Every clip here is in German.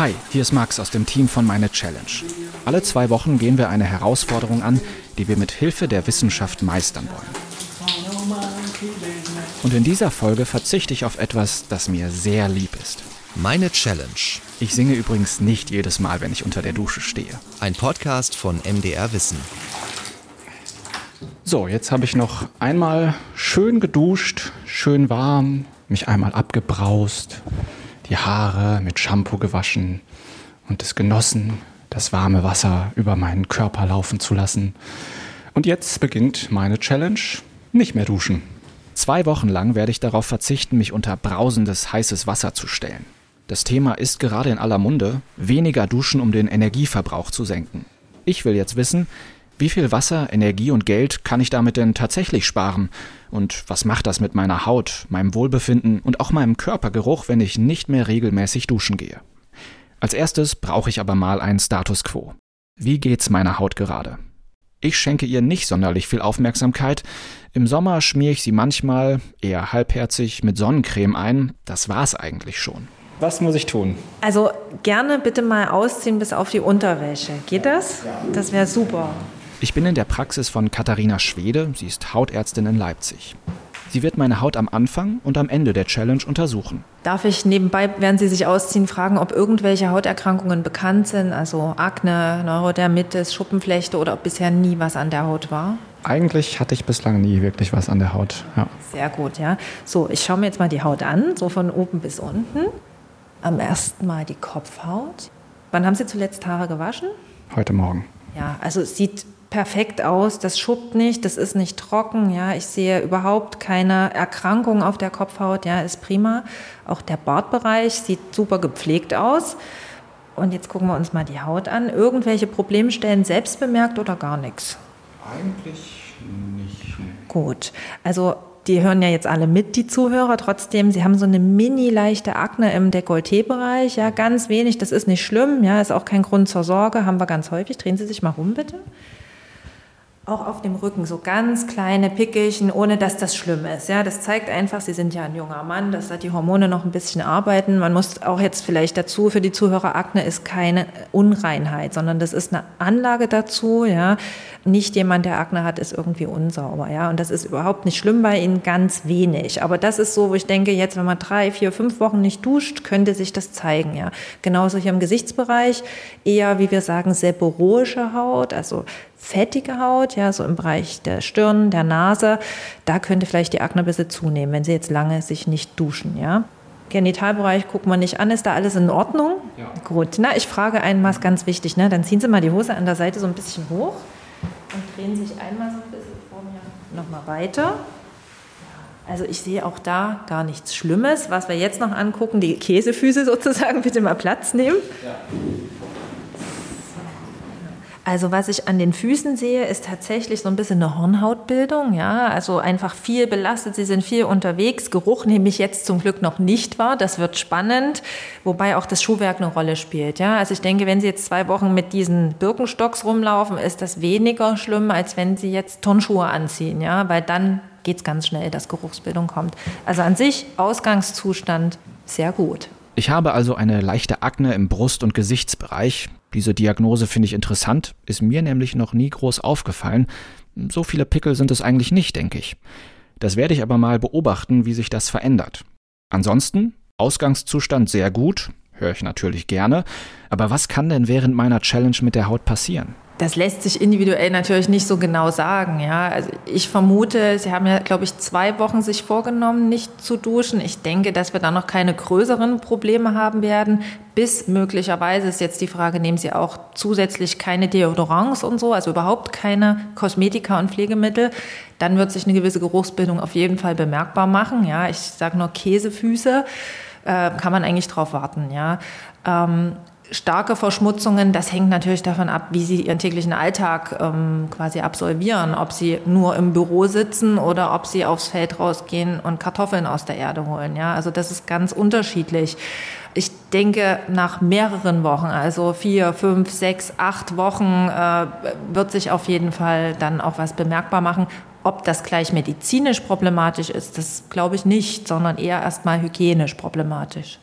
Hi, hier ist Max aus dem Team von Meine Challenge. Alle zwei Wochen gehen wir eine Herausforderung an, die wir mit Hilfe der Wissenschaft meistern wollen. Und in dieser Folge verzichte ich auf etwas, das mir sehr lieb ist. Meine Challenge. Ich singe übrigens nicht jedes Mal, wenn ich unter der Dusche stehe. Ein Podcast von MDR Wissen. So, jetzt habe ich noch einmal schön geduscht, schön warm, mich einmal abgebraust, die Haare mit Shampoo gewaschen und es genossen, das warme Wasser über meinen Körper laufen zu lassen. Und jetzt beginnt meine Challenge, nicht mehr duschen. Zwei Wochen lang werde ich darauf verzichten, mich unter brausendes heißes Wasser zu stellen. Das Thema ist gerade in aller Munde, weniger duschen, um den Energieverbrauch zu senken. Ich will jetzt wissen, wie viel Wasser, Energie und Geld kann ich damit denn tatsächlich sparen? Und was macht das mit meiner Haut, meinem Wohlbefinden und auch meinem Körpergeruch, wenn ich nicht mehr regelmäßig duschen gehe? Als erstes brauche ich aber mal einen Status quo. Wie geht's meiner Haut gerade? Ich schenke ihr nicht sonderlich viel Aufmerksamkeit. Im Sommer schmiere ich sie manchmal, eher halbherzig, mit Sonnencreme ein. Das war's eigentlich schon. Was muss ich tun? Also gerne bitte mal ausziehen bis auf die Unterwäsche. Geht das? Das wäre super. Ich bin in der Praxis von Katharina Schwede, sie ist Hautärztin in Leipzig. Sie wird meine Haut am Anfang und am Ende der Challenge untersuchen. Darf ich nebenbei, während Sie sich ausziehen, fragen, ob irgendwelche Hauterkrankungen bekannt sind, also Akne, Neurodermitis, Schuppenflechte oder ob bisher nie was an der Haut war? Eigentlich hatte ich bislang nie wirklich was an der Haut. Ja. Sehr gut, ja. So, ich schaue mir jetzt mal die Haut an, so von oben bis unten. Am ersten Mal die Kopfhaut. Wann haben Sie zuletzt Haare gewaschen? Heute Morgen. Ja, also es sieht perfekt aus, das schuppt nicht, das ist nicht trocken, ja, ich sehe überhaupt keine Erkrankung auf der Kopfhaut, ja, ist prima. Auch der Bartbereich sieht super gepflegt aus. Und jetzt gucken wir uns mal die Haut an. Irgendwelche Problemstellen selbst bemerkt oder gar nichts? Eigentlich nicht. Gut, also die hören ja jetzt alle mit, die Zuhörer. Trotzdem, sie haben so eine mini leichte Akne im Dekolleté-Bereich. Ja, ganz wenig. Das ist nicht schlimm. Ja, ist auch kein Grund zur Sorge. Haben wir ganz häufig. Drehen Sie sich mal rum, bitte auch auf dem Rücken so ganz kleine Pickelchen, ohne dass das schlimm ist. Ja, das zeigt einfach, Sie sind ja ein junger Mann, dass da die Hormone noch ein bisschen arbeiten. Man muss auch jetzt vielleicht dazu für die Zuhörer Akne ist keine Unreinheit, sondern das ist eine Anlage dazu. Ja, nicht jemand, der Akne hat, ist irgendwie unsauber. Ja, und das ist überhaupt nicht schlimm bei Ihnen, ganz wenig. Aber das ist so, wo ich denke, jetzt, wenn man drei, vier, fünf Wochen nicht duscht, könnte sich das zeigen. Ja, genauso hier im Gesichtsbereich eher, wie wir sagen, seborrhoische Haut, also fettige Haut, ja, so im Bereich der Stirn, der Nase, da könnte vielleicht die Akne ein bisschen zunehmen, wenn sie jetzt lange sich nicht duschen, ja. Genitalbereich guckt man nicht an, ist da alles in Ordnung? Ja. Gut, na, ich frage einmal, ist ganz wichtig, ne? dann ziehen Sie mal die Hose an der Seite so ein bisschen hoch und drehen sich einmal so ein bisschen vor mir nochmal weiter. Also ich sehe auch da gar nichts Schlimmes. Was wir jetzt noch angucken, die Käsefüße sozusagen, bitte mal Platz nehmen. Ja. Also was ich an den Füßen sehe, ist tatsächlich so ein bisschen eine Hornhautbildung, ja, also einfach viel belastet, sie sind viel unterwegs. Geruch nehme ich jetzt zum Glück noch nicht wahr, das wird spannend, wobei auch das Schuhwerk eine Rolle spielt, ja. Also ich denke, wenn Sie jetzt zwei Wochen mit diesen Birkenstocks rumlaufen, ist das weniger schlimm, als wenn Sie jetzt Turnschuhe anziehen, ja, weil dann geht es ganz schnell, dass Geruchsbildung kommt. Also an sich Ausgangszustand sehr gut. Ich habe also eine leichte Akne im Brust- und Gesichtsbereich. Diese Diagnose finde ich interessant, ist mir nämlich noch nie groß aufgefallen. So viele Pickel sind es eigentlich nicht, denke ich. Das werde ich aber mal beobachten, wie sich das verändert. Ansonsten, Ausgangszustand sehr gut, höre ich natürlich gerne, aber was kann denn während meiner Challenge mit der Haut passieren? Das lässt sich individuell natürlich nicht so genau sagen. Ja, also ich vermute, Sie haben ja, glaube ich, zwei Wochen sich vorgenommen, nicht zu duschen. Ich denke, dass wir da noch keine größeren Probleme haben werden. Bis möglicherweise ist jetzt die Frage, nehmen Sie auch zusätzlich keine Deodorants und so, also überhaupt keine Kosmetika und Pflegemittel. Dann wird sich eine gewisse Geruchsbildung auf jeden Fall bemerkbar machen. Ja, ich sage nur Käsefüße äh, kann man eigentlich drauf warten. Ja. Ähm, starke Verschmutzungen, das hängt natürlich davon ab, wie Sie Ihren täglichen Alltag ähm, quasi absolvieren. Ob Sie nur im Büro sitzen oder ob Sie aufs Feld rausgehen und Kartoffeln aus der Erde holen. Ja, also das ist ganz unterschiedlich. Ich denke, nach mehreren Wochen, also vier, fünf, sechs, acht Wochen, äh, wird sich auf jeden Fall dann auch was bemerkbar machen. Ob das gleich medizinisch problematisch ist, das glaube ich nicht, sondern eher erstmal hygienisch problematisch.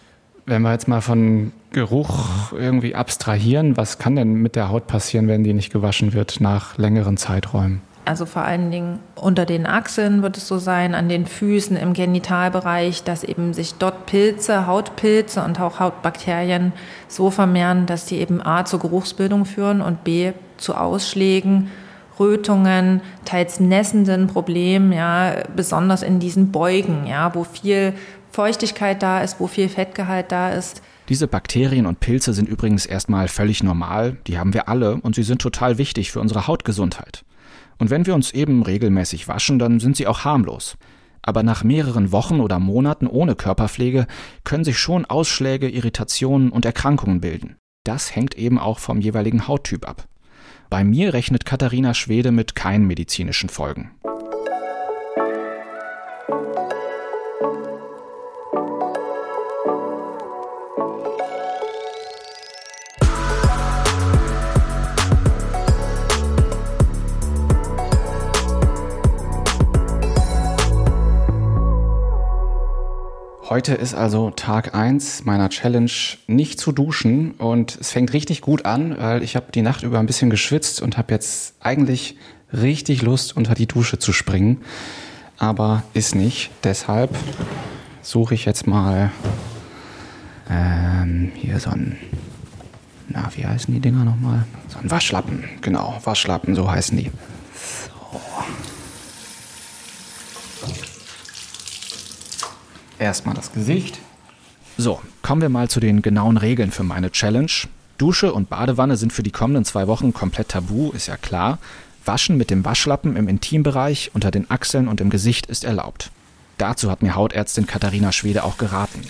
Wenn wir jetzt mal von Geruch irgendwie abstrahieren, was kann denn mit der Haut passieren, wenn die nicht gewaschen wird nach längeren Zeiträumen? Also vor allen Dingen unter den Achseln wird es so sein, an den Füßen, im Genitalbereich, dass eben sich dort Pilze, Hautpilze und auch Hautbakterien so vermehren, dass die eben A zur Geruchsbildung führen und B zu Ausschlägen, Rötungen, teils nässenden Problemen, ja, besonders in diesen Beugen, ja, wo viel Feuchtigkeit da ist, wo viel Fettgehalt da ist. Diese Bakterien und Pilze sind übrigens erstmal völlig normal, die haben wir alle und sie sind total wichtig für unsere Hautgesundheit. Und wenn wir uns eben regelmäßig waschen, dann sind sie auch harmlos. Aber nach mehreren Wochen oder Monaten ohne Körperpflege können sich schon Ausschläge, Irritationen und Erkrankungen bilden. Das hängt eben auch vom jeweiligen Hauttyp ab. Bei mir rechnet Katharina Schwede mit keinen medizinischen Folgen. Heute ist also Tag 1 meiner Challenge, nicht zu duschen. Und es fängt richtig gut an, weil ich habe die Nacht über ein bisschen geschwitzt und habe jetzt eigentlich richtig Lust, unter die Dusche zu springen. Aber ist nicht. Deshalb suche ich jetzt mal ähm, hier so ein, na, wie heißen die Dinger nochmal? So ein Waschlappen, genau, Waschlappen, so heißen die. Erstmal das Gesicht. So, kommen wir mal zu den genauen Regeln für meine Challenge. Dusche und Badewanne sind für die kommenden zwei Wochen komplett tabu, ist ja klar. Waschen mit dem Waschlappen im Intimbereich, unter den Achseln und im Gesicht ist erlaubt. Dazu hat mir Hautärztin Katharina Schwede auch geraten.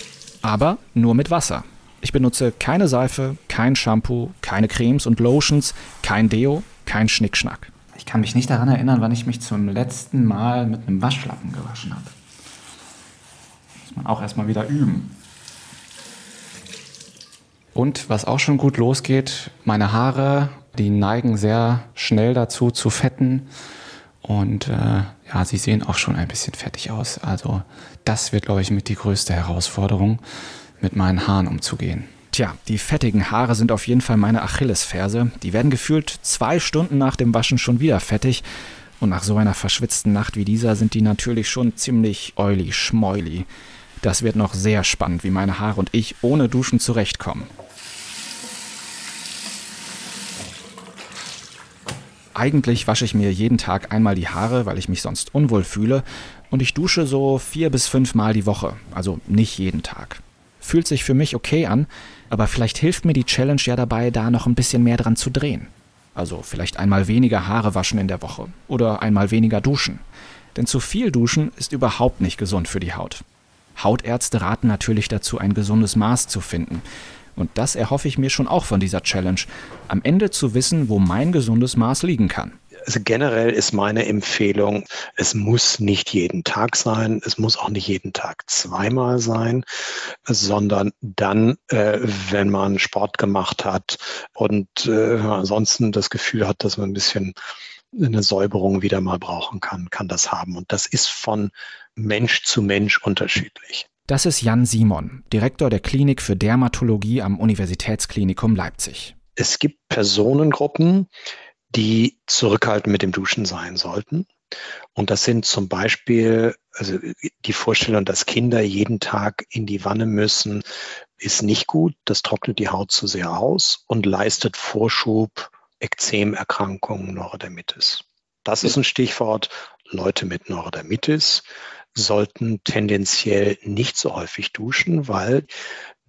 Aber nur mit Wasser. Ich benutze keine Seife, kein Shampoo, keine Cremes und Lotions, kein Deo, kein Schnickschnack. Ich kann mich nicht daran erinnern, wann ich mich zum letzten Mal mit einem Waschlappen gewaschen habe man auch erstmal wieder üben. Und was auch schon gut losgeht, meine Haare, die neigen sehr schnell dazu zu fetten. Und äh, ja, sie sehen auch schon ein bisschen fettig aus. Also das wird, glaube ich, mit die größte Herausforderung, mit meinen Haaren umzugehen. Tja, die fettigen Haare sind auf jeden Fall meine Achillesferse. Die werden gefühlt zwei Stunden nach dem Waschen schon wieder fettig. Und nach so einer verschwitzten Nacht wie dieser sind die natürlich schon ziemlich oily, schmoily. Das wird noch sehr spannend, wie meine Haare und ich ohne Duschen zurechtkommen. Eigentlich wasche ich mir jeden Tag einmal die Haare, weil ich mich sonst unwohl fühle, und ich dusche so vier bis fünf Mal die Woche, also nicht jeden Tag. Fühlt sich für mich okay an, aber vielleicht hilft mir die Challenge ja dabei, da noch ein bisschen mehr dran zu drehen. Also vielleicht einmal weniger Haare waschen in der Woche oder einmal weniger duschen. Denn zu viel duschen ist überhaupt nicht gesund für die Haut. Hautärzte raten natürlich dazu, ein gesundes Maß zu finden. Und das erhoffe ich mir schon auch von dieser Challenge. Am Ende zu wissen, wo mein gesundes Maß liegen kann. Also generell ist meine Empfehlung, es muss nicht jeden Tag sein, es muss auch nicht jeden Tag zweimal sein, sondern dann, äh, wenn man Sport gemacht hat und äh, ansonsten das Gefühl hat, dass man ein bisschen eine Säuberung wieder mal brauchen kann, kann das haben. Und das ist von Mensch zu Mensch unterschiedlich. Das ist Jan Simon, Direktor der Klinik für Dermatologie am Universitätsklinikum Leipzig. Es gibt Personengruppen, die zurückhaltend mit dem Duschen sein sollten. Und das sind zum Beispiel, also die Vorstellung, dass Kinder jeden Tag in die Wanne müssen, ist nicht gut. Das trocknet die Haut zu sehr aus und leistet Vorschub Ekzemerkrankungen, Neurodermitis. Das ist ein Stichwort. Leute mit Neurodermitis sollten tendenziell nicht so häufig duschen, weil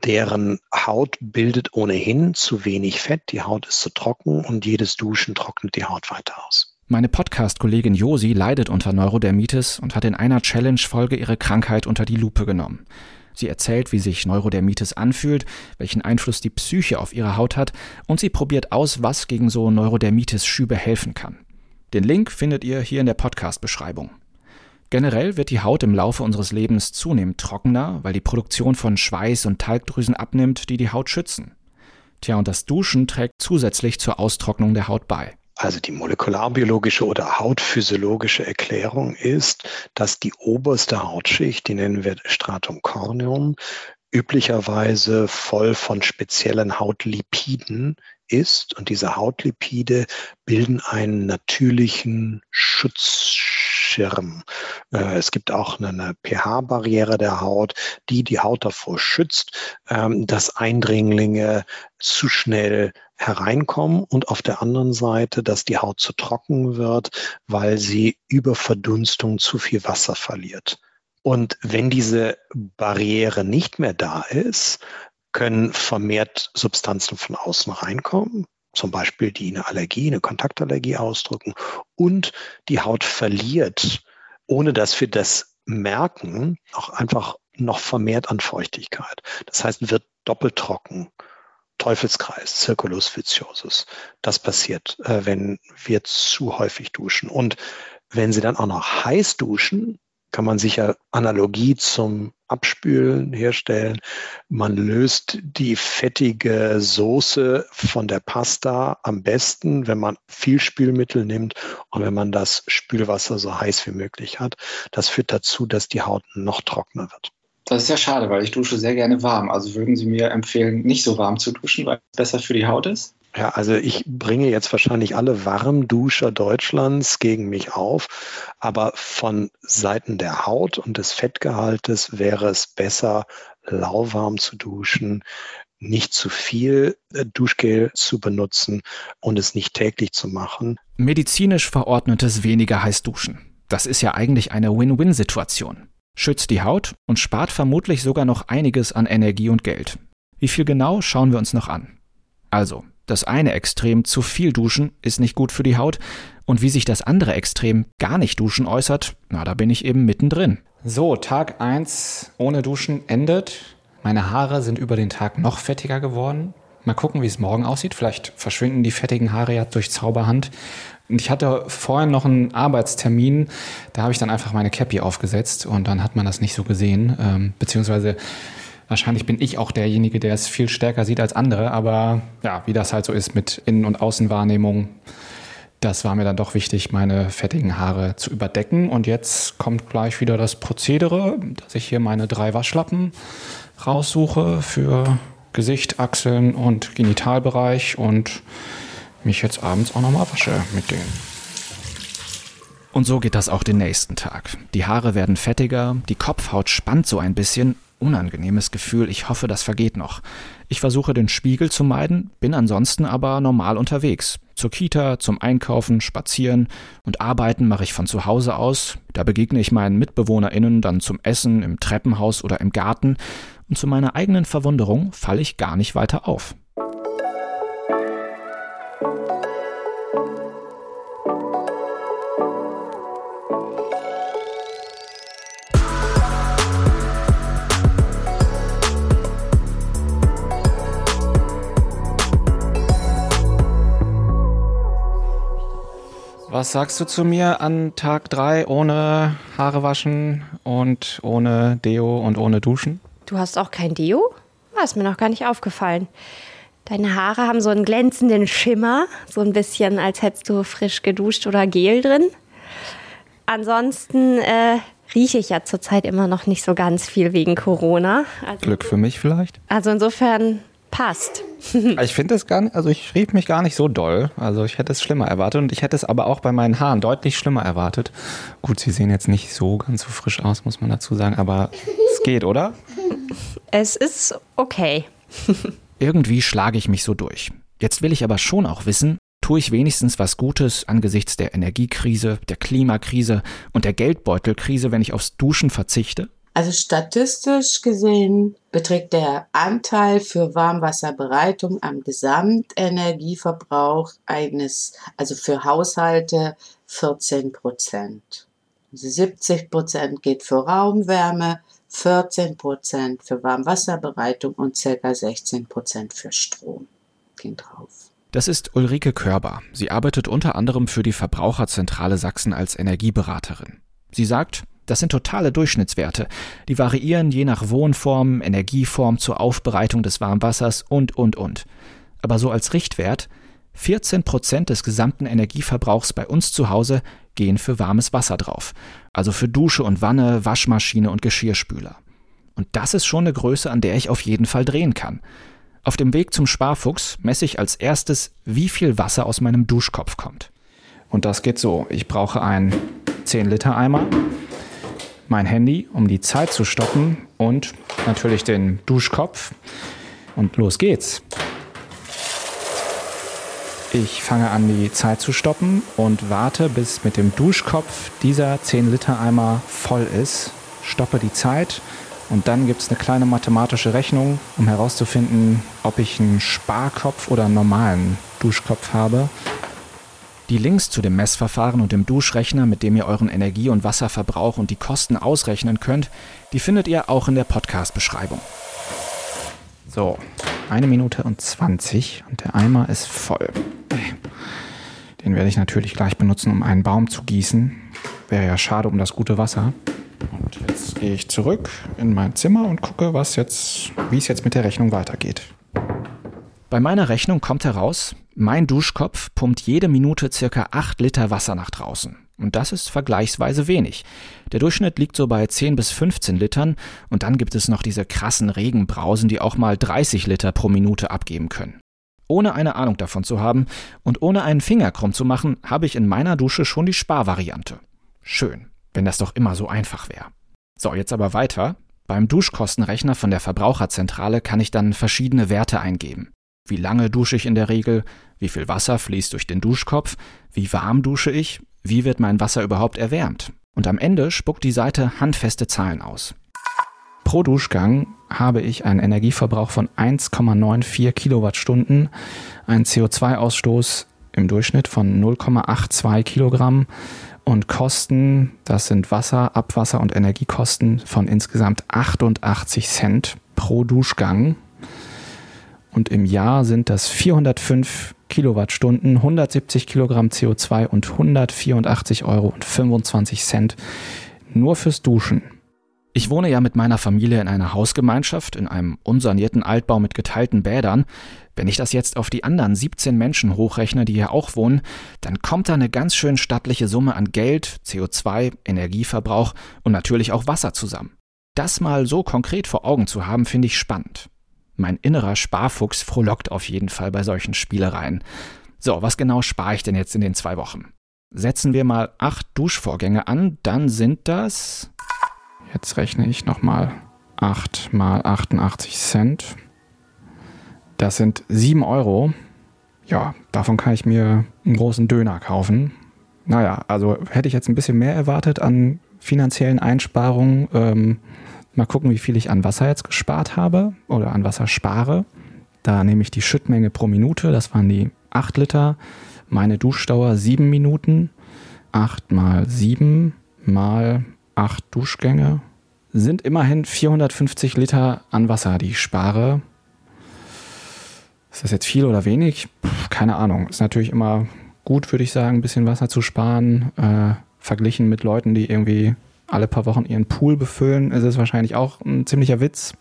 deren Haut bildet ohnehin zu wenig Fett, die Haut ist zu trocken und jedes Duschen trocknet die Haut weiter aus. Meine Podcast-Kollegin Josi leidet unter Neurodermitis und hat in einer Challenge-Folge ihre Krankheit unter die Lupe genommen. Sie erzählt, wie sich Neurodermitis anfühlt, welchen Einfluss die Psyche auf ihre Haut hat und sie probiert aus, was gegen so Neurodermitis-Schübe helfen kann. Den Link findet ihr hier in der Podcast-Beschreibung. Generell wird die Haut im Laufe unseres Lebens zunehmend trockener, weil die Produktion von Schweiß und Talgdrüsen abnimmt, die die Haut schützen. Tja, und das Duschen trägt zusätzlich zur Austrocknung der Haut bei. Also die molekularbiologische oder hautphysiologische Erklärung ist, dass die oberste Hautschicht, die nennen wir Stratum corneum, üblicherweise voll von speziellen Hautlipiden ist. Und diese Hautlipide bilden einen natürlichen Schutzschirm. Äh, es gibt auch eine pH-Barriere der Haut, die die Haut davor schützt, ähm, dass Eindringlinge zu schnell hereinkommen und auf der anderen Seite, dass die Haut zu trocken wird, weil sie über Verdunstung zu viel Wasser verliert. Und wenn diese Barriere nicht mehr da ist, können vermehrt Substanzen von außen reinkommen, zum Beispiel die eine Allergie, eine Kontaktallergie ausdrücken und die Haut verliert, ohne dass wir das merken, auch einfach noch vermehrt an Feuchtigkeit. Das heißt, wird doppelt trocken. Teufelskreis, Circulus viciosus. Das passiert, äh, wenn wir zu häufig duschen. Und wenn Sie dann auch noch heiß duschen, kann man sicher Analogie zum Abspülen herstellen. Man löst die fettige Soße von der Pasta am besten, wenn man viel Spülmittel nimmt und wenn man das Spülwasser so heiß wie möglich hat. Das führt dazu, dass die Haut noch trockener wird. Das ist ja schade, weil ich dusche sehr gerne warm. Also würden Sie mir empfehlen, nicht so warm zu duschen, weil es besser für die Haut ist? Ja, also ich bringe jetzt wahrscheinlich alle Warmduscher Deutschlands gegen mich auf, aber von Seiten der Haut und des Fettgehaltes wäre es besser, lauwarm zu duschen, nicht zu viel äh, Duschgel zu benutzen und es nicht täglich zu machen. Medizinisch verordnetes weniger heiß duschen. Das ist ja eigentlich eine Win-Win-Situation. Schützt die Haut und spart vermutlich sogar noch einiges an Energie und Geld. Wie viel genau schauen wir uns noch an. Also, das eine Extrem zu viel duschen ist nicht gut für die Haut und wie sich das andere Extrem gar nicht duschen äußert, na, da bin ich eben mittendrin. So, Tag 1 ohne Duschen endet. Meine Haare sind über den Tag noch fettiger geworden. Mal gucken, wie es morgen aussieht. Vielleicht verschwinden die fettigen Haare ja durch Zauberhand. Und ich hatte vorhin noch einen Arbeitstermin, da habe ich dann einfach meine Cappy aufgesetzt und dann hat man das nicht so gesehen. Ähm, beziehungsweise Wahrscheinlich bin ich auch derjenige, der es viel stärker sieht als andere, aber ja, wie das halt so ist mit Innen- und Außenwahrnehmung, das war mir dann doch wichtig, meine fettigen Haare zu überdecken. Und jetzt kommt gleich wieder das Prozedere, dass ich hier meine drei Waschlappen raussuche für Gesicht, Achseln und Genitalbereich und mich jetzt abends auch nochmal wasche mit denen. Und so geht das auch den nächsten Tag. Die Haare werden fettiger, die Kopfhaut spannt so ein bisschen unangenehmes Gefühl, ich hoffe, das vergeht noch. Ich versuche den Spiegel zu meiden, bin ansonsten aber normal unterwegs. Zur Kita, zum Einkaufen, spazieren und arbeiten mache ich von zu Hause aus. Da begegne ich meinen Mitbewohnerinnen dann zum Essen im Treppenhaus oder im Garten und zu meiner eigenen Verwunderung falle ich gar nicht weiter auf. Was sagst du zu mir an Tag drei ohne Haare waschen und ohne Deo und ohne Duschen? Du hast auch kein Deo? Ah, ist mir noch gar nicht aufgefallen. Deine Haare haben so einen glänzenden Schimmer, so ein bisschen, als hättest du frisch geduscht oder Gel drin. Ansonsten äh, rieche ich ja zurzeit immer noch nicht so ganz viel wegen Corona. Also, Glück für mich vielleicht. Also insofern passt. ich finde es gar nicht, also ich schrieb mich gar nicht so doll. Also ich hätte es schlimmer erwartet und ich hätte es aber auch bei meinen Haaren deutlich schlimmer erwartet. Gut, sie sehen jetzt nicht so ganz so frisch aus, muss man dazu sagen, aber es geht, oder? Es ist okay. Irgendwie schlage ich mich so durch. Jetzt will ich aber schon auch wissen, tue ich wenigstens was Gutes angesichts der Energiekrise, der Klimakrise und der Geldbeutelkrise, wenn ich aufs Duschen verzichte? Also statistisch gesehen beträgt der Anteil für Warmwasserbereitung am Gesamtenergieverbrauch eines, also für Haushalte 14 Prozent. Also 70 Prozent geht für Raumwärme, 14 Prozent für Warmwasserbereitung und ca. 16 Prozent für Strom gehen drauf. Das ist Ulrike Körber. Sie arbeitet unter anderem für die Verbraucherzentrale Sachsen als Energieberaterin. Sie sagt, das sind totale Durchschnittswerte. Die variieren je nach Wohnform, Energieform zur Aufbereitung des Warmwassers und, und, und. Aber so als Richtwert, 14 Prozent des gesamten Energieverbrauchs bei uns zu Hause gehen für warmes Wasser drauf. Also für Dusche und Wanne, Waschmaschine und Geschirrspüler. Und das ist schon eine Größe, an der ich auf jeden Fall drehen kann. Auf dem Weg zum Sparfuchs messe ich als erstes, wie viel Wasser aus meinem Duschkopf kommt. Und das geht so. Ich brauche einen 10-Liter-Eimer, mein Handy, um die Zeit zu stoppen und natürlich den Duschkopf. Und los geht's. Ich fange an, die Zeit zu stoppen und warte, bis mit dem Duschkopf dieser 10-Liter-Eimer voll ist. Stoppe die Zeit und dann gibt es eine kleine mathematische Rechnung, um herauszufinden, ob ich einen Sparkopf oder einen normalen Duschkopf habe. Die Links zu dem Messverfahren und dem Duschrechner, mit dem ihr euren Energie- und Wasserverbrauch und die Kosten ausrechnen könnt, die findet ihr auch in der Podcast-Beschreibung. So, eine Minute und 20 und der Eimer ist voll. Den werde ich natürlich gleich benutzen, um einen Baum zu gießen. Wäre ja schade um das gute Wasser. Und jetzt gehe ich zurück in mein Zimmer und gucke, was jetzt, wie es jetzt mit der Rechnung weitergeht. Bei meiner Rechnung kommt heraus, mein Duschkopf pumpt jede Minute circa 8 Liter Wasser nach draußen. Und das ist vergleichsweise wenig. Der Durchschnitt liegt so bei 10 bis 15 Litern und dann gibt es noch diese krassen Regenbrausen, die auch mal 30 Liter pro Minute abgeben können. Ohne eine Ahnung davon zu haben und ohne einen Finger krumm zu machen, habe ich in meiner Dusche schon die Sparvariante. Schön, wenn das doch immer so einfach wäre. So, jetzt aber weiter. Beim Duschkostenrechner von der Verbraucherzentrale kann ich dann verschiedene Werte eingeben. Wie lange dusche ich in der Regel? Wie viel Wasser fließt durch den Duschkopf? Wie warm dusche ich? Wie wird mein Wasser überhaupt erwärmt? Und am Ende spuckt die Seite handfeste Zahlen aus. Pro Duschgang habe ich einen Energieverbrauch von 1,94 Kilowattstunden, einen CO2-Ausstoß im Durchschnitt von 0,82 Kilogramm und Kosten, das sind Wasser, Abwasser und Energiekosten von insgesamt 88 Cent pro Duschgang. Und im Jahr sind das 405 Kilowattstunden, 170 Kilogramm CO2 und 184 Euro und 25 Cent nur fürs Duschen. Ich wohne ja mit meiner Familie in einer Hausgemeinschaft, in einem unsanierten Altbau mit geteilten Bädern. Wenn ich das jetzt auf die anderen 17 Menschen hochrechne, die hier auch wohnen, dann kommt da eine ganz schön stattliche Summe an Geld, CO2, Energieverbrauch und natürlich auch Wasser zusammen. Das mal so konkret vor Augen zu haben, finde ich spannend. Mein innerer Sparfuchs frohlockt auf jeden Fall bei solchen Spielereien. So, was genau spare ich denn jetzt in den zwei Wochen? Setzen wir mal acht Duschvorgänge an, dann sind das. Jetzt rechne ich nochmal 8 mal 88 Cent. Das sind 7 Euro. Ja, davon kann ich mir einen großen Döner kaufen. Naja, also hätte ich jetzt ein bisschen mehr erwartet an finanziellen Einsparungen. Ähm, Mal gucken, wie viel ich an Wasser jetzt gespart habe oder an Wasser spare. Da nehme ich die Schüttmenge pro Minute, das waren die 8 Liter. Meine Duschdauer 7 Minuten. 8 mal 7 mal 8 Duschgänge sind immerhin 450 Liter an Wasser, die ich spare. Ist das jetzt viel oder wenig? keine Ahnung. Ist natürlich immer gut, würde ich sagen, ein bisschen Wasser zu sparen. Äh, verglichen mit Leuten, die irgendwie alle paar Wochen ihren Pool befüllen, ist es wahrscheinlich auch ein ziemlicher Witz.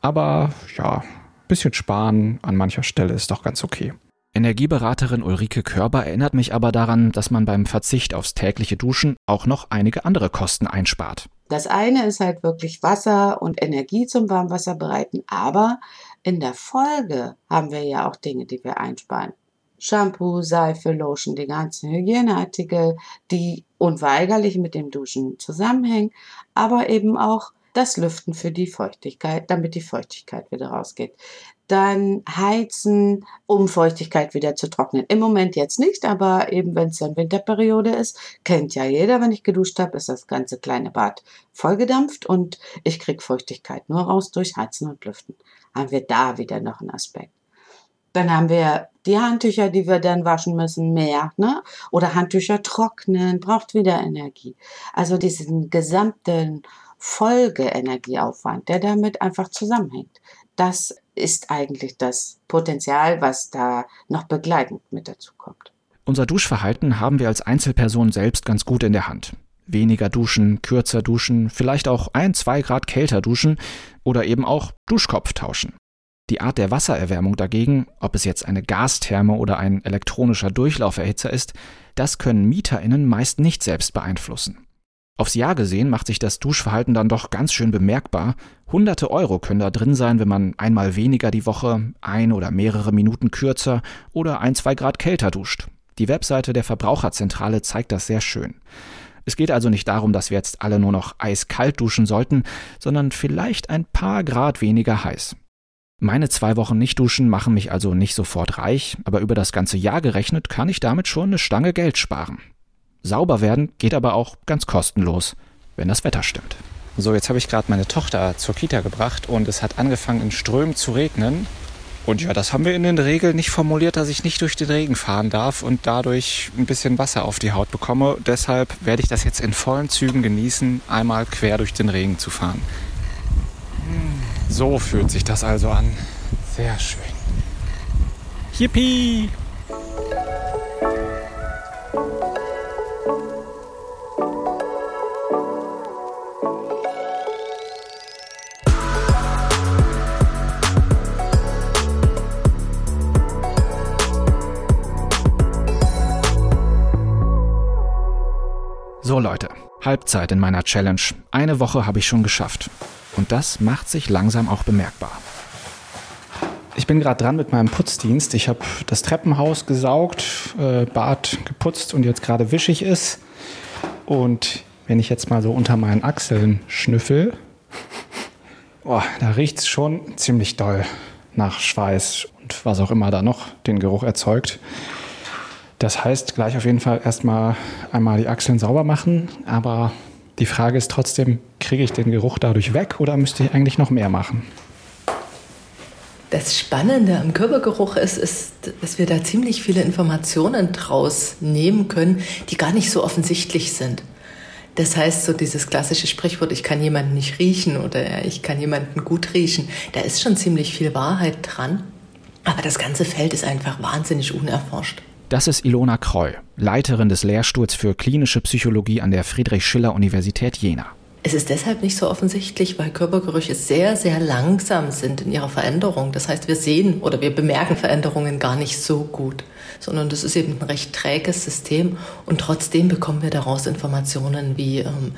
Aber ja, ein bisschen sparen an mancher Stelle ist doch ganz okay. Energieberaterin Ulrike Körber erinnert mich aber daran, dass man beim Verzicht aufs tägliche Duschen auch noch einige andere Kosten einspart. Das eine ist halt wirklich Wasser und Energie zum Warmwasser bereiten, aber in der Folge haben wir ja auch Dinge, die wir einsparen. Shampoo, Seife, Lotion, die ganzen Hygieneartikel, die unweigerlich mit dem Duschen zusammenhängen, aber eben auch das Lüften für die Feuchtigkeit, damit die Feuchtigkeit wieder rausgeht. Dann heizen, um Feuchtigkeit wieder zu trocknen. Im Moment jetzt nicht, aber eben wenn es dann Winterperiode ist, kennt ja jeder, wenn ich geduscht habe, ist das ganze kleine Bad vollgedampft und ich kriege Feuchtigkeit nur raus durch Heizen und Lüften. Haben wir da wieder noch einen Aspekt. Dann haben wir die Handtücher, die wir dann waschen müssen, mehr. Ne? Oder Handtücher trocknen, braucht wieder Energie. Also diesen gesamten Folgeenergieaufwand, der damit einfach zusammenhängt. Das ist eigentlich das Potenzial, was da noch begleitend mit dazu kommt. Unser Duschverhalten haben wir als Einzelperson selbst ganz gut in der Hand. Weniger duschen, kürzer duschen, vielleicht auch ein, zwei Grad kälter duschen oder eben auch Duschkopf tauschen. Die Art der Wassererwärmung dagegen, ob es jetzt eine Gastherme oder ein elektronischer Durchlauferhitzer ist, das können MieterInnen meist nicht selbst beeinflussen. Aufs Jahr gesehen macht sich das Duschverhalten dann doch ganz schön bemerkbar. Hunderte Euro können da drin sein, wenn man einmal weniger die Woche, ein oder mehrere Minuten kürzer oder ein, zwei Grad kälter duscht. Die Webseite der Verbraucherzentrale zeigt das sehr schön. Es geht also nicht darum, dass wir jetzt alle nur noch eiskalt duschen sollten, sondern vielleicht ein paar Grad weniger heiß. Meine zwei Wochen nicht duschen machen mich also nicht sofort reich, aber über das ganze Jahr gerechnet kann ich damit schon eine Stange Geld sparen. Sauber werden geht aber auch ganz kostenlos, wenn das Wetter stimmt. So, jetzt habe ich gerade meine Tochter zur Kita gebracht und es hat angefangen in Strömen zu regnen. Und ja, das haben wir in den Regeln nicht formuliert, dass ich nicht durch den Regen fahren darf und dadurch ein bisschen Wasser auf die Haut bekomme. Deshalb werde ich das jetzt in vollen Zügen genießen, einmal quer durch den Regen zu fahren. So fühlt sich das also an. Sehr schön. Yippie! So Leute, Halbzeit in meiner Challenge. Eine Woche habe ich schon geschafft. Und das macht sich langsam auch bemerkbar. Ich bin gerade dran mit meinem Putzdienst. Ich habe das Treppenhaus gesaugt, äh, Bad geputzt und jetzt gerade wischig ist. Und wenn ich jetzt mal so unter meinen Achseln schnüffel, oh, da riecht es schon ziemlich doll nach Schweiß und was auch immer da noch den Geruch erzeugt. Das heißt, gleich auf jeden Fall erstmal einmal die Achseln sauber machen, aber die Frage ist trotzdem, kriege ich den Geruch dadurch weg oder müsste ich eigentlich noch mehr machen? Das Spannende am Körpergeruch ist, ist, dass wir da ziemlich viele Informationen draus nehmen können, die gar nicht so offensichtlich sind. Das heißt, so dieses klassische Sprichwort, ich kann jemanden nicht riechen oder ich kann jemanden gut riechen, da ist schon ziemlich viel Wahrheit dran. Aber das ganze Feld ist einfach wahnsinnig unerforscht. Das ist Ilona Kreu, Leiterin des Lehrstuhls für klinische Psychologie an der Friedrich-Schiller-Universität Jena. Es ist deshalb nicht so offensichtlich, weil Körpergerüche sehr, sehr langsam sind in ihrer Veränderung. Das heißt, wir sehen oder wir bemerken Veränderungen gar nicht so gut, sondern das ist eben ein recht träges System und trotzdem bekommen wir daraus Informationen wie, ähm,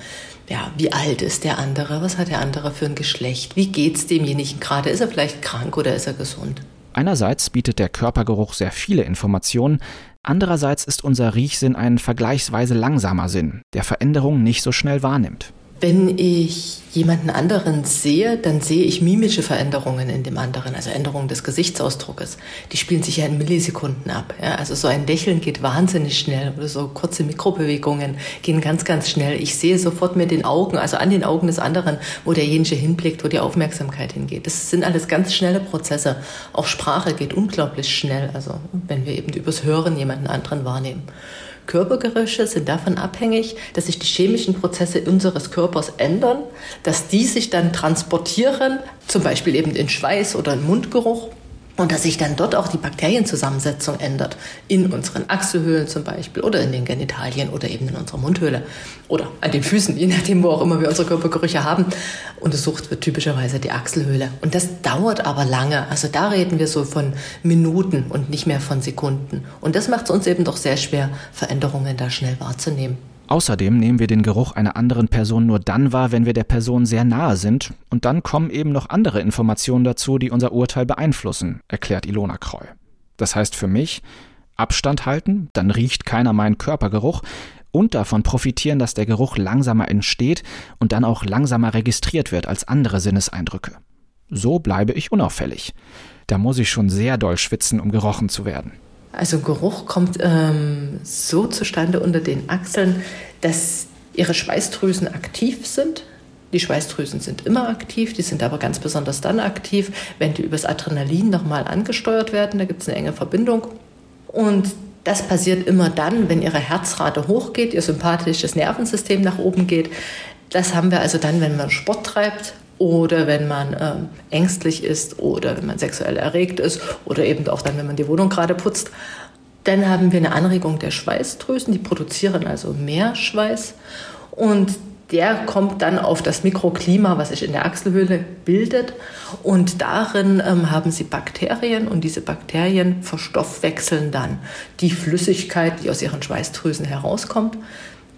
ja, wie alt ist der andere, was hat der andere für ein Geschlecht, wie geht es demjenigen gerade, ist er vielleicht krank oder ist er gesund. Einerseits bietet der Körpergeruch sehr viele Informationen, andererseits ist unser Riechsinn ein vergleichsweise langsamer Sinn, der Veränderungen nicht so schnell wahrnimmt. Wenn ich jemanden anderen sehe, dann sehe ich mimische Veränderungen in dem anderen, also Änderungen des Gesichtsausdruckes. Die spielen sich ja in Millisekunden ab. Ja? Also so ein Lächeln geht wahnsinnig schnell oder so kurze Mikrobewegungen gehen ganz, ganz schnell. Ich sehe sofort mit den Augen, also an den Augen des anderen, wo derjenige hinblickt, wo die Aufmerksamkeit hingeht. Das sind alles ganz schnelle Prozesse. Auch Sprache geht unglaublich schnell, also wenn wir eben übers Hören jemanden anderen wahrnehmen. Körpergerüche sind davon abhängig, dass sich die chemischen Prozesse unseres Körpers ändern, dass die sich dann transportieren, zum Beispiel eben in Schweiß oder in Mundgeruch und dass sich dann dort auch die Bakterienzusammensetzung ändert. In unseren Achselhöhlen zum Beispiel oder in den Genitalien oder eben in unserer Mundhöhle oder an den Füßen, je nachdem, wo auch immer wir unsere Körpergerüche haben. Untersucht wird typischerweise die Achselhöhle. Und das dauert aber lange. Also da reden wir so von Minuten und nicht mehr von Sekunden. Und das macht es uns eben doch sehr schwer, Veränderungen da schnell wahrzunehmen. Außerdem nehmen wir den Geruch einer anderen Person nur dann wahr, wenn wir der Person sehr nahe sind, und dann kommen eben noch andere Informationen dazu, die unser Urteil beeinflussen, erklärt Ilona Kreu. Das heißt für mich, Abstand halten, dann riecht keiner meinen Körpergeruch, und davon profitieren, dass der Geruch langsamer entsteht und dann auch langsamer registriert wird als andere Sinneseindrücke. So bleibe ich unauffällig. Da muss ich schon sehr doll schwitzen, um gerochen zu werden. Also Geruch kommt ähm, so zustande unter den Achseln, dass ihre Schweißdrüsen aktiv sind. Die Schweißdrüsen sind immer aktiv, die sind aber ganz besonders dann aktiv, wenn die übers Adrenalin nochmal angesteuert werden. Da gibt es eine enge Verbindung. Und das passiert immer dann, wenn ihre Herzrate hochgeht, ihr sympathisches Nervensystem nach oben geht. Das haben wir also dann, wenn man Sport treibt, oder wenn man ähm, ängstlich ist oder wenn man sexuell erregt ist oder eben auch dann, wenn man die Wohnung gerade putzt. Dann haben wir eine Anregung der Schweißdrüsen, die produzieren also mehr Schweiß und der kommt dann auf das Mikroklima, was sich in der Achselhöhle bildet. Und darin ähm, haben sie Bakterien und diese Bakterien verstoffwechseln dann die Flüssigkeit, die aus ihren Schweißdrüsen herauskommt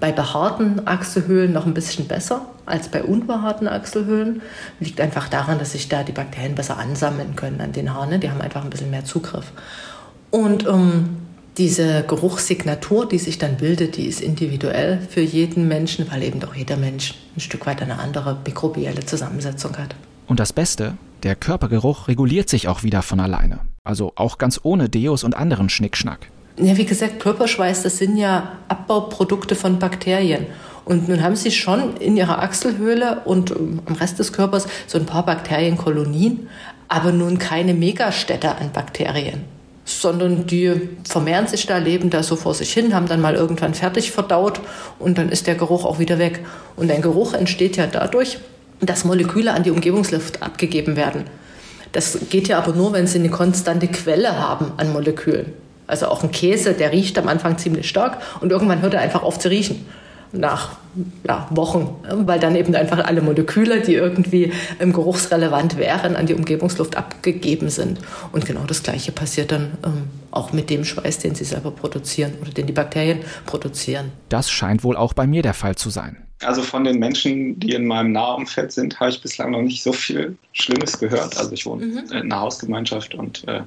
bei behaarten Achselhöhlen noch ein bisschen besser als bei unbehaarten Achselhöhlen. Liegt einfach daran, dass sich da die Bakterien besser ansammeln können an den Haaren. Ne? Die haben einfach ein bisschen mehr Zugriff. Und ähm, diese Geruchssignatur, die sich dann bildet, die ist individuell für jeden Menschen, weil eben doch jeder Mensch ein Stück weit eine andere mikrobielle Zusammensetzung hat. Und das Beste, der Körpergeruch reguliert sich auch wieder von alleine. Also auch ganz ohne Deos und anderen Schnickschnack. Ja, wie gesagt, Körperschweiß, das sind ja Abbauprodukte von Bakterien. Und nun haben sie schon in ihrer Achselhöhle und ähm, am Rest des Körpers so ein paar Bakterienkolonien, aber nun keine Megastädte an Bakterien, sondern die vermehren sich da, leben da so vor sich hin, haben dann mal irgendwann fertig verdaut und dann ist der Geruch auch wieder weg. Und ein Geruch entsteht ja dadurch, dass Moleküle an die Umgebungsluft abgegeben werden. Das geht ja aber nur, wenn sie eine konstante Quelle haben an Molekülen. Also auch ein Käse, der riecht am Anfang ziemlich stark und irgendwann hört er einfach auf zu riechen. Nach ja, Wochen, weil dann eben einfach alle Moleküle, die irgendwie ähm, geruchsrelevant wären, an die Umgebungsluft abgegeben sind. Und genau das Gleiche passiert dann ähm, auch mit dem Schweiß, den sie selber produzieren oder den die Bakterien produzieren. Das scheint wohl auch bei mir der Fall zu sein. Also von den Menschen, die in meinem Nahumfeld sind, habe ich bislang noch nicht so viel Schlimmes gehört. Also ich wohne mhm. in einer Hausgemeinschaft und äh,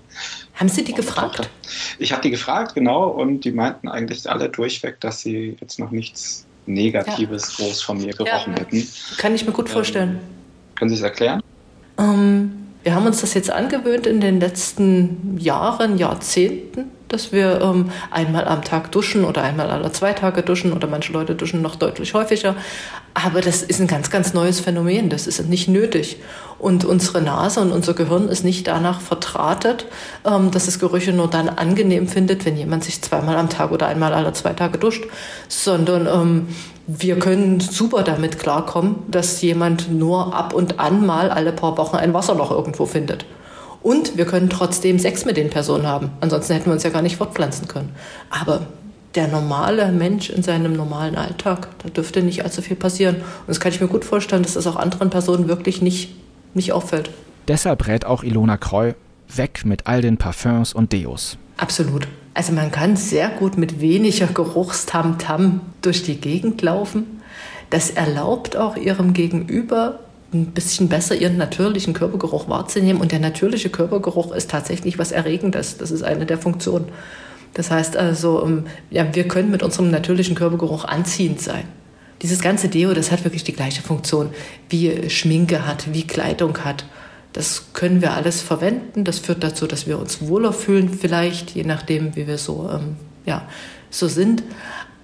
haben Sie die gefragt? Tochter. Ich habe die gefragt, genau, und die meinten eigentlich alle durchweg, dass sie jetzt noch nichts Negatives ja. groß von mir gerochen ja. hätten. Kann ich mir gut vorstellen. Ähm, können Sie es erklären? Ähm, wir haben uns das jetzt angewöhnt in den letzten Jahren, Jahrzehnten, dass wir ähm, einmal am Tag duschen oder einmal alle zwei Tage duschen oder manche Leute duschen noch deutlich häufiger. Aber das ist ein ganz, ganz neues Phänomen. Das ist nicht nötig. Und unsere Nase und unser Gehirn ist nicht danach vertratet, ähm, dass es Gerüche nur dann angenehm findet, wenn jemand sich zweimal am Tag oder einmal alle zwei Tage duscht, sondern ähm, wir können super damit klarkommen, dass jemand nur ab und an mal alle paar Wochen ein Wasserloch irgendwo findet. Und wir können trotzdem Sex mit den Personen haben. Ansonsten hätten wir uns ja gar nicht fortpflanzen können. Aber der normale Mensch in seinem normalen Alltag, da dürfte nicht allzu viel passieren. Und das kann ich mir gut vorstellen, dass das auch anderen Personen wirklich nicht, nicht auffällt. Deshalb rät auch Ilona Kreu, weg mit all den Parfums und Deos. Absolut. Also man kann sehr gut mit weniger Geruchstamtam durch die Gegend laufen. Das erlaubt auch ihrem Gegenüber ein bisschen besser ihren natürlichen Körpergeruch wahrzunehmen. Und der natürliche Körpergeruch ist tatsächlich was Erregendes. Das ist eine der Funktionen. Das heißt also, ähm, ja, wir können mit unserem natürlichen Körpergeruch anziehend sein. Dieses ganze Deo, das hat wirklich die gleiche Funktion, wie Schminke hat, wie Kleidung hat. Das können wir alles verwenden. Das führt dazu, dass wir uns wohler fühlen, vielleicht, je nachdem, wie wir so, ähm, ja, so sind.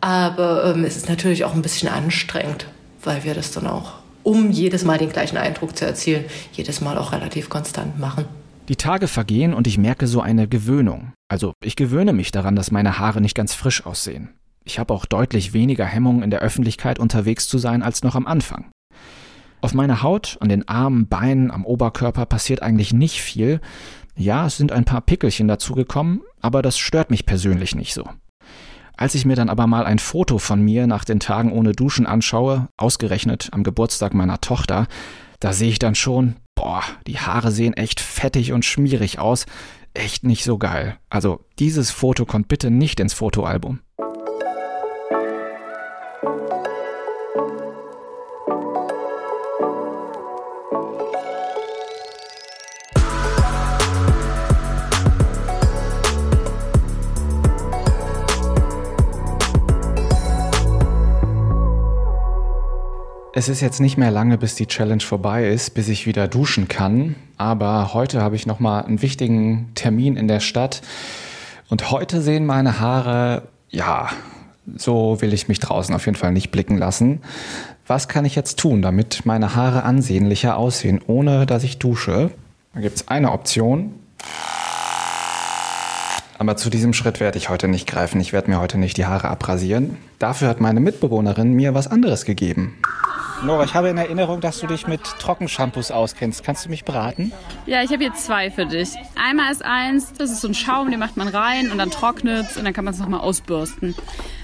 Aber ähm, es ist natürlich auch ein bisschen anstrengend, weil wir das dann auch um jedes Mal den gleichen Eindruck zu erzielen, jedes Mal auch relativ konstant machen. Die Tage vergehen und ich merke so eine Gewöhnung. Also ich gewöhne mich daran, dass meine Haare nicht ganz frisch aussehen. Ich habe auch deutlich weniger Hemmung, in der Öffentlichkeit unterwegs zu sein als noch am Anfang. Auf meiner Haut, an den Armen, Beinen, am Oberkörper passiert eigentlich nicht viel. Ja, es sind ein paar Pickelchen dazugekommen, aber das stört mich persönlich nicht so. Als ich mir dann aber mal ein Foto von mir nach den Tagen ohne Duschen anschaue, ausgerechnet am Geburtstag meiner Tochter, da sehe ich dann schon, boah, die Haare sehen echt fettig und schmierig aus. Echt nicht so geil. Also dieses Foto kommt bitte nicht ins Fotoalbum. Es ist jetzt nicht mehr lange, bis die Challenge vorbei ist, bis ich wieder duschen kann. Aber heute habe ich nochmal einen wichtigen Termin in der Stadt. Und heute sehen meine Haare, ja, so will ich mich draußen auf jeden Fall nicht blicken lassen. Was kann ich jetzt tun, damit meine Haare ansehnlicher aussehen, ohne dass ich dusche? Da gibt es eine Option. Aber zu diesem Schritt werde ich heute nicht greifen. Ich werde mir heute nicht die Haare abrasieren. Dafür hat meine Mitbewohnerin mir was anderes gegeben. Nora, ich habe in Erinnerung, dass du dich mit Trockenshampoos auskennst. Kannst du mich beraten? Ja, ich habe jetzt zwei für dich. Einmal ist eins, das ist so ein Schaum, den macht man rein und dann trocknet es und dann kann man es nochmal ausbürsten.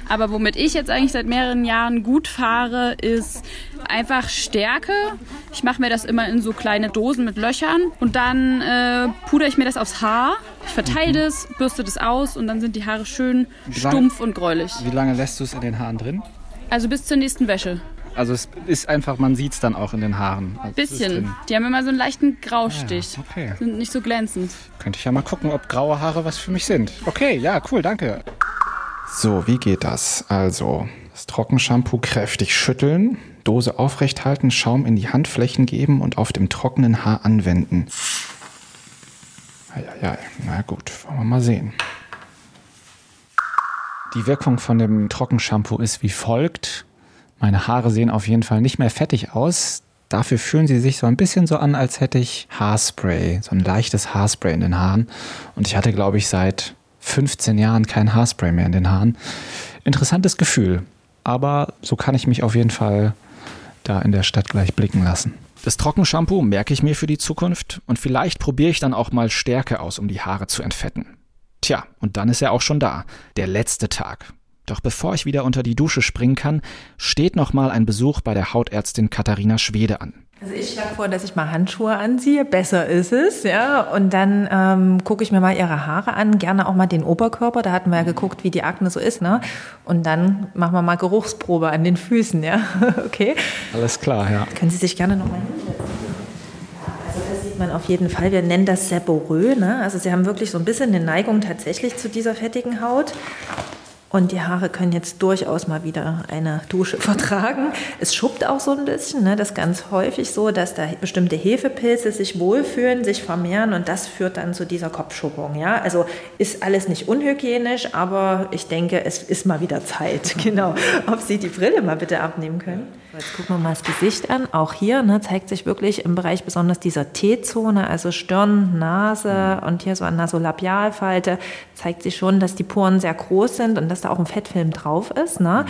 Aber womit ich jetzt eigentlich seit mehreren Jahren gut fahre, ist einfach Stärke. Ich mache mir das immer in so kleine Dosen mit Löchern und dann äh, pudere ich mir das aufs Haar. Ich verteile mhm. das, bürste das aus und dann sind die Haare schön stumpf und gräulich. Wie lange lässt du es in den Haaren drin? Also bis zur nächsten Wäsche. Also es ist einfach, man sieht es dann auch in den Haaren. Also Bisschen. Die haben immer so einen leichten Graustich. Ah, okay. Sind nicht so glänzend. Könnte ich ja mal gucken, ob graue Haare was für mich sind. Okay, ja, cool, danke. So, wie geht das? Also, das Trockenshampoo kräftig schütteln, Dose aufrecht halten, Schaum in die Handflächen geben und auf dem trockenen Haar anwenden. Ja, ja, na gut, wollen wir mal sehen. Die Wirkung von dem Trockenshampoo ist wie folgt. Meine Haare sehen auf jeden Fall nicht mehr fettig aus. Dafür fühlen sie sich so ein bisschen so an, als hätte ich Haarspray, so ein leichtes Haarspray in den Haaren. Und ich hatte, glaube ich, seit 15 Jahren kein Haarspray mehr in den Haaren. Interessantes Gefühl. Aber so kann ich mich auf jeden Fall da in der Stadt gleich blicken lassen. Das Trockenshampoo merke ich mir für die Zukunft und vielleicht probiere ich dann auch mal Stärke aus, um die Haare zu entfetten. Tja, und dann ist er auch schon da, der letzte Tag. Doch bevor ich wieder unter die Dusche springen kann, steht noch mal ein Besuch bei der Hautärztin Katharina Schwede an. Also ich schlage vor, dass ich mal Handschuhe anziehe. Besser ist es, ja. Und dann ähm, gucke ich mir mal ihre Haare an, gerne auch mal den Oberkörper. Da hatten wir ja geguckt, wie die Akne so ist, ne? Und dann machen wir mal Geruchsprobe an den Füßen, ja. okay. Alles klar, ja. Können Sie sich gerne noch mal hinsetzen? Also das sieht man auf jeden Fall. Wir nennen das Seborrhoe, ne? Also Sie haben wirklich so ein bisschen eine Neigung tatsächlich zu dieser fettigen Haut. Und die Haare können jetzt durchaus mal wieder eine Dusche vertragen. Es schuppt auch so ein bisschen. Ne? Das ist ganz häufig so, dass da bestimmte Hefepilze sich wohlfühlen, sich vermehren und das führt dann zu dieser Kopfschuppung. Ja? Also ist alles nicht unhygienisch, aber ich denke, es ist mal wieder Zeit. Genau. Ob Sie die Brille mal bitte abnehmen können. Jetzt gucken wir mal das Gesicht an. Auch hier ne, zeigt sich wirklich im Bereich besonders dieser T-Zone, also Stirn, Nase und hier so an Nasolabialfalte, zeigt sich schon, dass die Poren sehr groß sind und dass da auch ein Fettfilm drauf ist. Ne?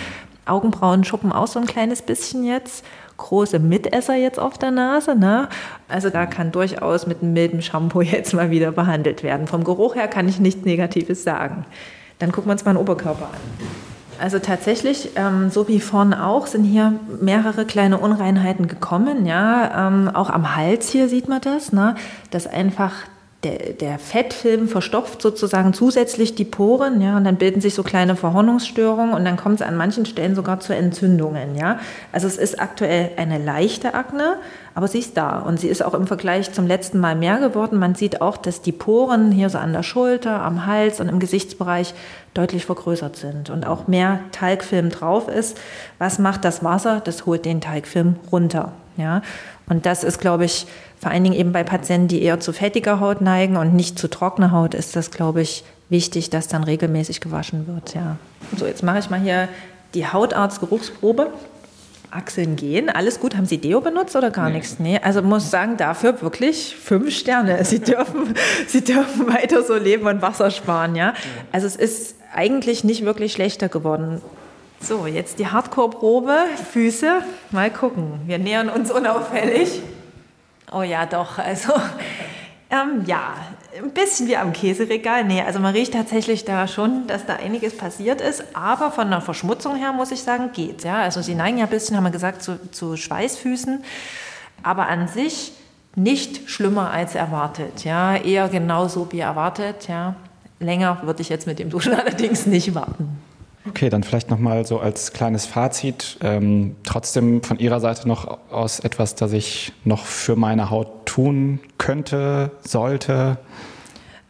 Augenbrauen schuppen auch so ein kleines bisschen jetzt. Große Mitesser jetzt auf der Nase. Ne? Also da kann durchaus mit einem milden Shampoo jetzt mal wieder behandelt werden. Vom Geruch her kann ich nichts Negatives sagen. Dann gucken wir uns mal den Oberkörper an. Also tatsächlich, ähm, so wie vorne auch, sind hier mehrere kleine Unreinheiten gekommen. Ja, ähm, auch am Hals hier sieht man das, ne? dass einfach der, der Fettfilm verstopft sozusagen zusätzlich die Poren, ja, und dann bilden sich so kleine Verhornungsstörungen und dann kommt es an manchen Stellen sogar zu Entzündungen, ja. Also es ist aktuell eine leichte Akne, aber sie ist da und sie ist auch im Vergleich zum letzten Mal mehr geworden. Man sieht auch, dass die Poren hier so an der Schulter, am Hals und im Gesichtsbereich deutlich vergrößert sind und auch mehr Talgfilm drauf ist. Was macht das Wasser? Das holt den Talgfilm runter, ja. Und das ist, glaube ich, vor allen Dingen eben bei Patienten, die eher zu fettiger Haut neigen und nicht zu trockener Haut, ist das, glaube ich, wichtig, dass dann regelmäßig gewaschen wird. Ja. So, jetzt mache ich mal hier die Hautarztgeruchsprobe. Achseln gehen, alles gut. Haben Sie Deo benutzt oder gar nee. nichts? Nee, also muss sagen, dafür wirklich fünf Sterne. Sie dürfen, Sie dürfen weiter so leben und Wasser sparen, ja. Also es ist eigentlich nicht wirklich schlechter geworden. So, jetzt die Hardcore-Probe, Füße. Mal gucken. Wir nähern uns unauffällig. Oh ja, doch. Also, ähm, ja, ein bisschen wie am Käseregal. Nee, also man riecht tatsächlich da schon, dass da einiges passiert ist. Aber von der Verschmutzung her muss ich sagen, geht. Ja, also sie neigen ja ein bisschen, haben wir gesagt, zu, zu Schweißfüßen. Aber an sich nicht schlimmer als erwartet. Ja, eher genauso wie erwartet. Ja, länger würde ich jetzt mit dem Duschen allerdings nicht warten. Okay, dann vielleicht nochmal so als kleines Fazit. Ähm, trotzdem von Ihrer Seite noch aus etwas, das ich noch für meine Haut tun könnte, sollte?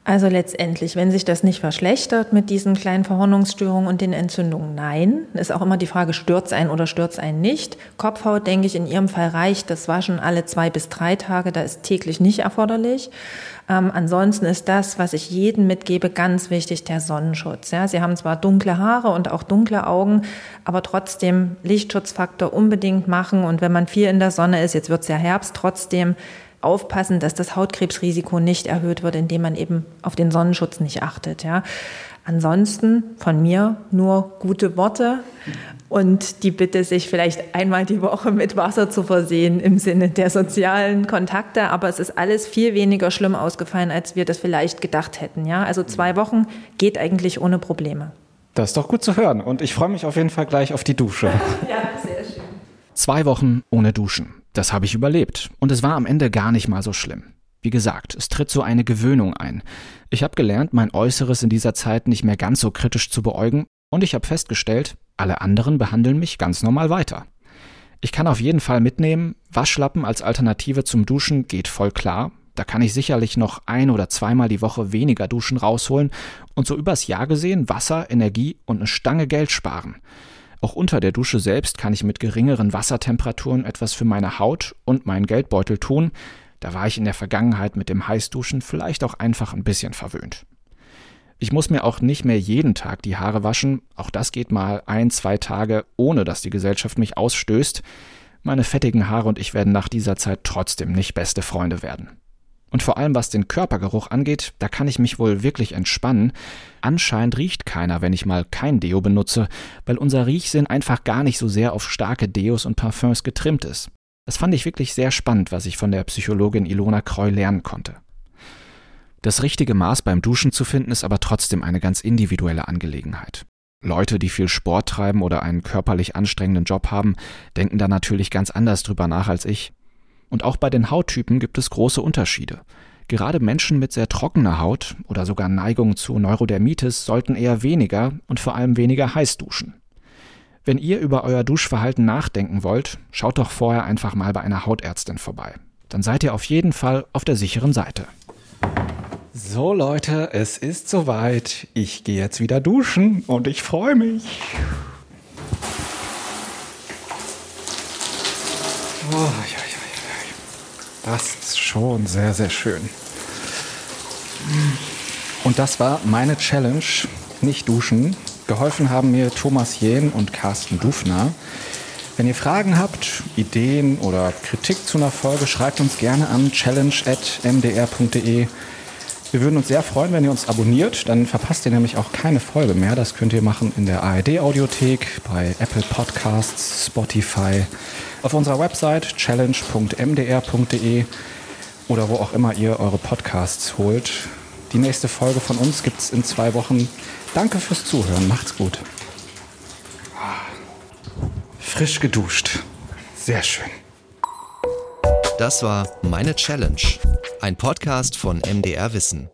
Also letztendlich, wenn sich das nicht verschlechtert mit diesen kleinen Verhornungsstörungen und den Entzündungen, nein. Ist auch immer die Frage, stört es einen oder stört es einen nicht. Kopfhaut, denke ich, in Ihrem Fall reicht das Waschen alle zwei bis drei Tage, da ist täglich nicht erforderlich. Ähm, ansonsten ist das, was ich jedem mitgebe, ganz wichtig, der Sonnenschutz. Ja, Sie haben zwar dunkle Haare und auch dunkle Augen, aber trotzdem Lichtschutzfaktor unbedingt machen. Und wenn man viel in der Sonne ist, jetzt wird es ja Herbst, trotzdem aufpassen, dass das Hautkrebsrisiko nicht erhöht wird, indem man eben auf den Sonnenschutz nicht achtet. Ja. Ansonsten von mir nur gute Worte und die Bitte, sich vielleicht einmal die Woche mit Wasser zu versehen im Sinne der sozialen Kontakte. Aber es ist alles viel weniger schlimm ausgefallen, als wir das vielleicht gedacht hätten. Ja, also zwei Wochen geht eigentlich ohne Probleme. Das ist doch gut zu hören und ich freue mich auf jeden Fall gleich auf die Dusche. ja, sehr schön. Zwei Wochen ohne Duschen. Das habe ich überlebt. Und es war am Ende gar nicht mal so schlimm. Wie gesagt, es tritt so eine Gewöhnung ein. Ich habe gelernt, mein Äußeres in dieser Zeit nicht mehr ganz so kritisch zu beäugen Und ich habe festgestellt, alle anderen behandeln mich ganz normal weiter. Ich kann auf jeden Fall mitnehmen, Waschlappen als Alternative zum Duschen geht voll klar. Da kann ich sicherlich noch ein oder zweimal die Woche weniger Duschen rausholen und so übers Jahr gesehen Wasser, Energie und eine Stange Geld sparen. Auch unter der Dusche selbst kann ich mit geringeren Wassertemperaturen etwas für meine Haut und meinen Geldbeutel tun. Da war ich in der Vergangenheit mit dem Heißduschen vielleicht auch einfach ein bisschen verwöhnt. Ich muss mir auch nicht mehr jeden Tag die Haare waschen. Auch das geht mal ein, zwei Tage, ohne dass die Gesellschaft mich ausstößt. Meine fettigen Haare und ich werden nach dieser Zeit trotzdem nicht beste Freunde werden. Und vor allem was den Körpergeruch angeht, da kann ich mich wohl wirklich entspannen. Anscheinend riecht keiner, wenn ich mal kein Deo benutze, weil unser Riechsinn einfach gar nicht so sehr auf starke Deos und Parfums getrimmt ist. Das fand ich wirklich sehr spannend, was ich von der Psychologin Ilona Kreu lernen konnte. Das richtige Maß beim Duschen zu finden, ist aber trotzdem eine ganz individuelle Angelegenheit. Leute, die viel Sport treiben oder einen körperlich anstrengenden Job haben, denken da natürlich ganz anders drüber nach als ich. Und auch bei den Hauttypen gibt es große Unterschiede. Gerade Menschen mit sehr trockener Haut oder sogar Neigung zu Neurodermitis sollten eher weniger und vor allem weniger heiß duschen. Wenn ihr über euer Duschverhalten nachdenken wollt, schaut doch vorher einfach mal bei einer Hautärztin vorbei. Dann seid ihr auf jeden Fall auf der sicheren Seite. So Leute, es ist soweit. Ich gehe jetzt wieder duschen und ich freue mich. Oh, ja. Das ist schon sehr, sehr schön. Und das war meine Challenge, nicht duschen. Geholfen haben mir Thomas Jähn und Carsten Dufner. Wenn ihr Fragen habt, Ideen oder Kritik zu einer Folge, schreibt uns gerne an challenge.mdr.de. Wir würden uns sehr freuen, wenn ihr uns abonniert. Dann verpasst ihr nämlich auch keine Folge mehr. Das könnt ihr machen in der ARD-Audiothek, bei Apple Podcasts, Spotify auf unserer Website challenge.mdr.de oder wo auch immer ihr eure Podcasts holt. Die nächste Folge von uns gibt es in zwei Wochen. Danke fürs Zuhören. Macht's gut. Frisch geduscht. Sehr schön. Das war Meine Challenge, ein Podcast von MDR Wissen.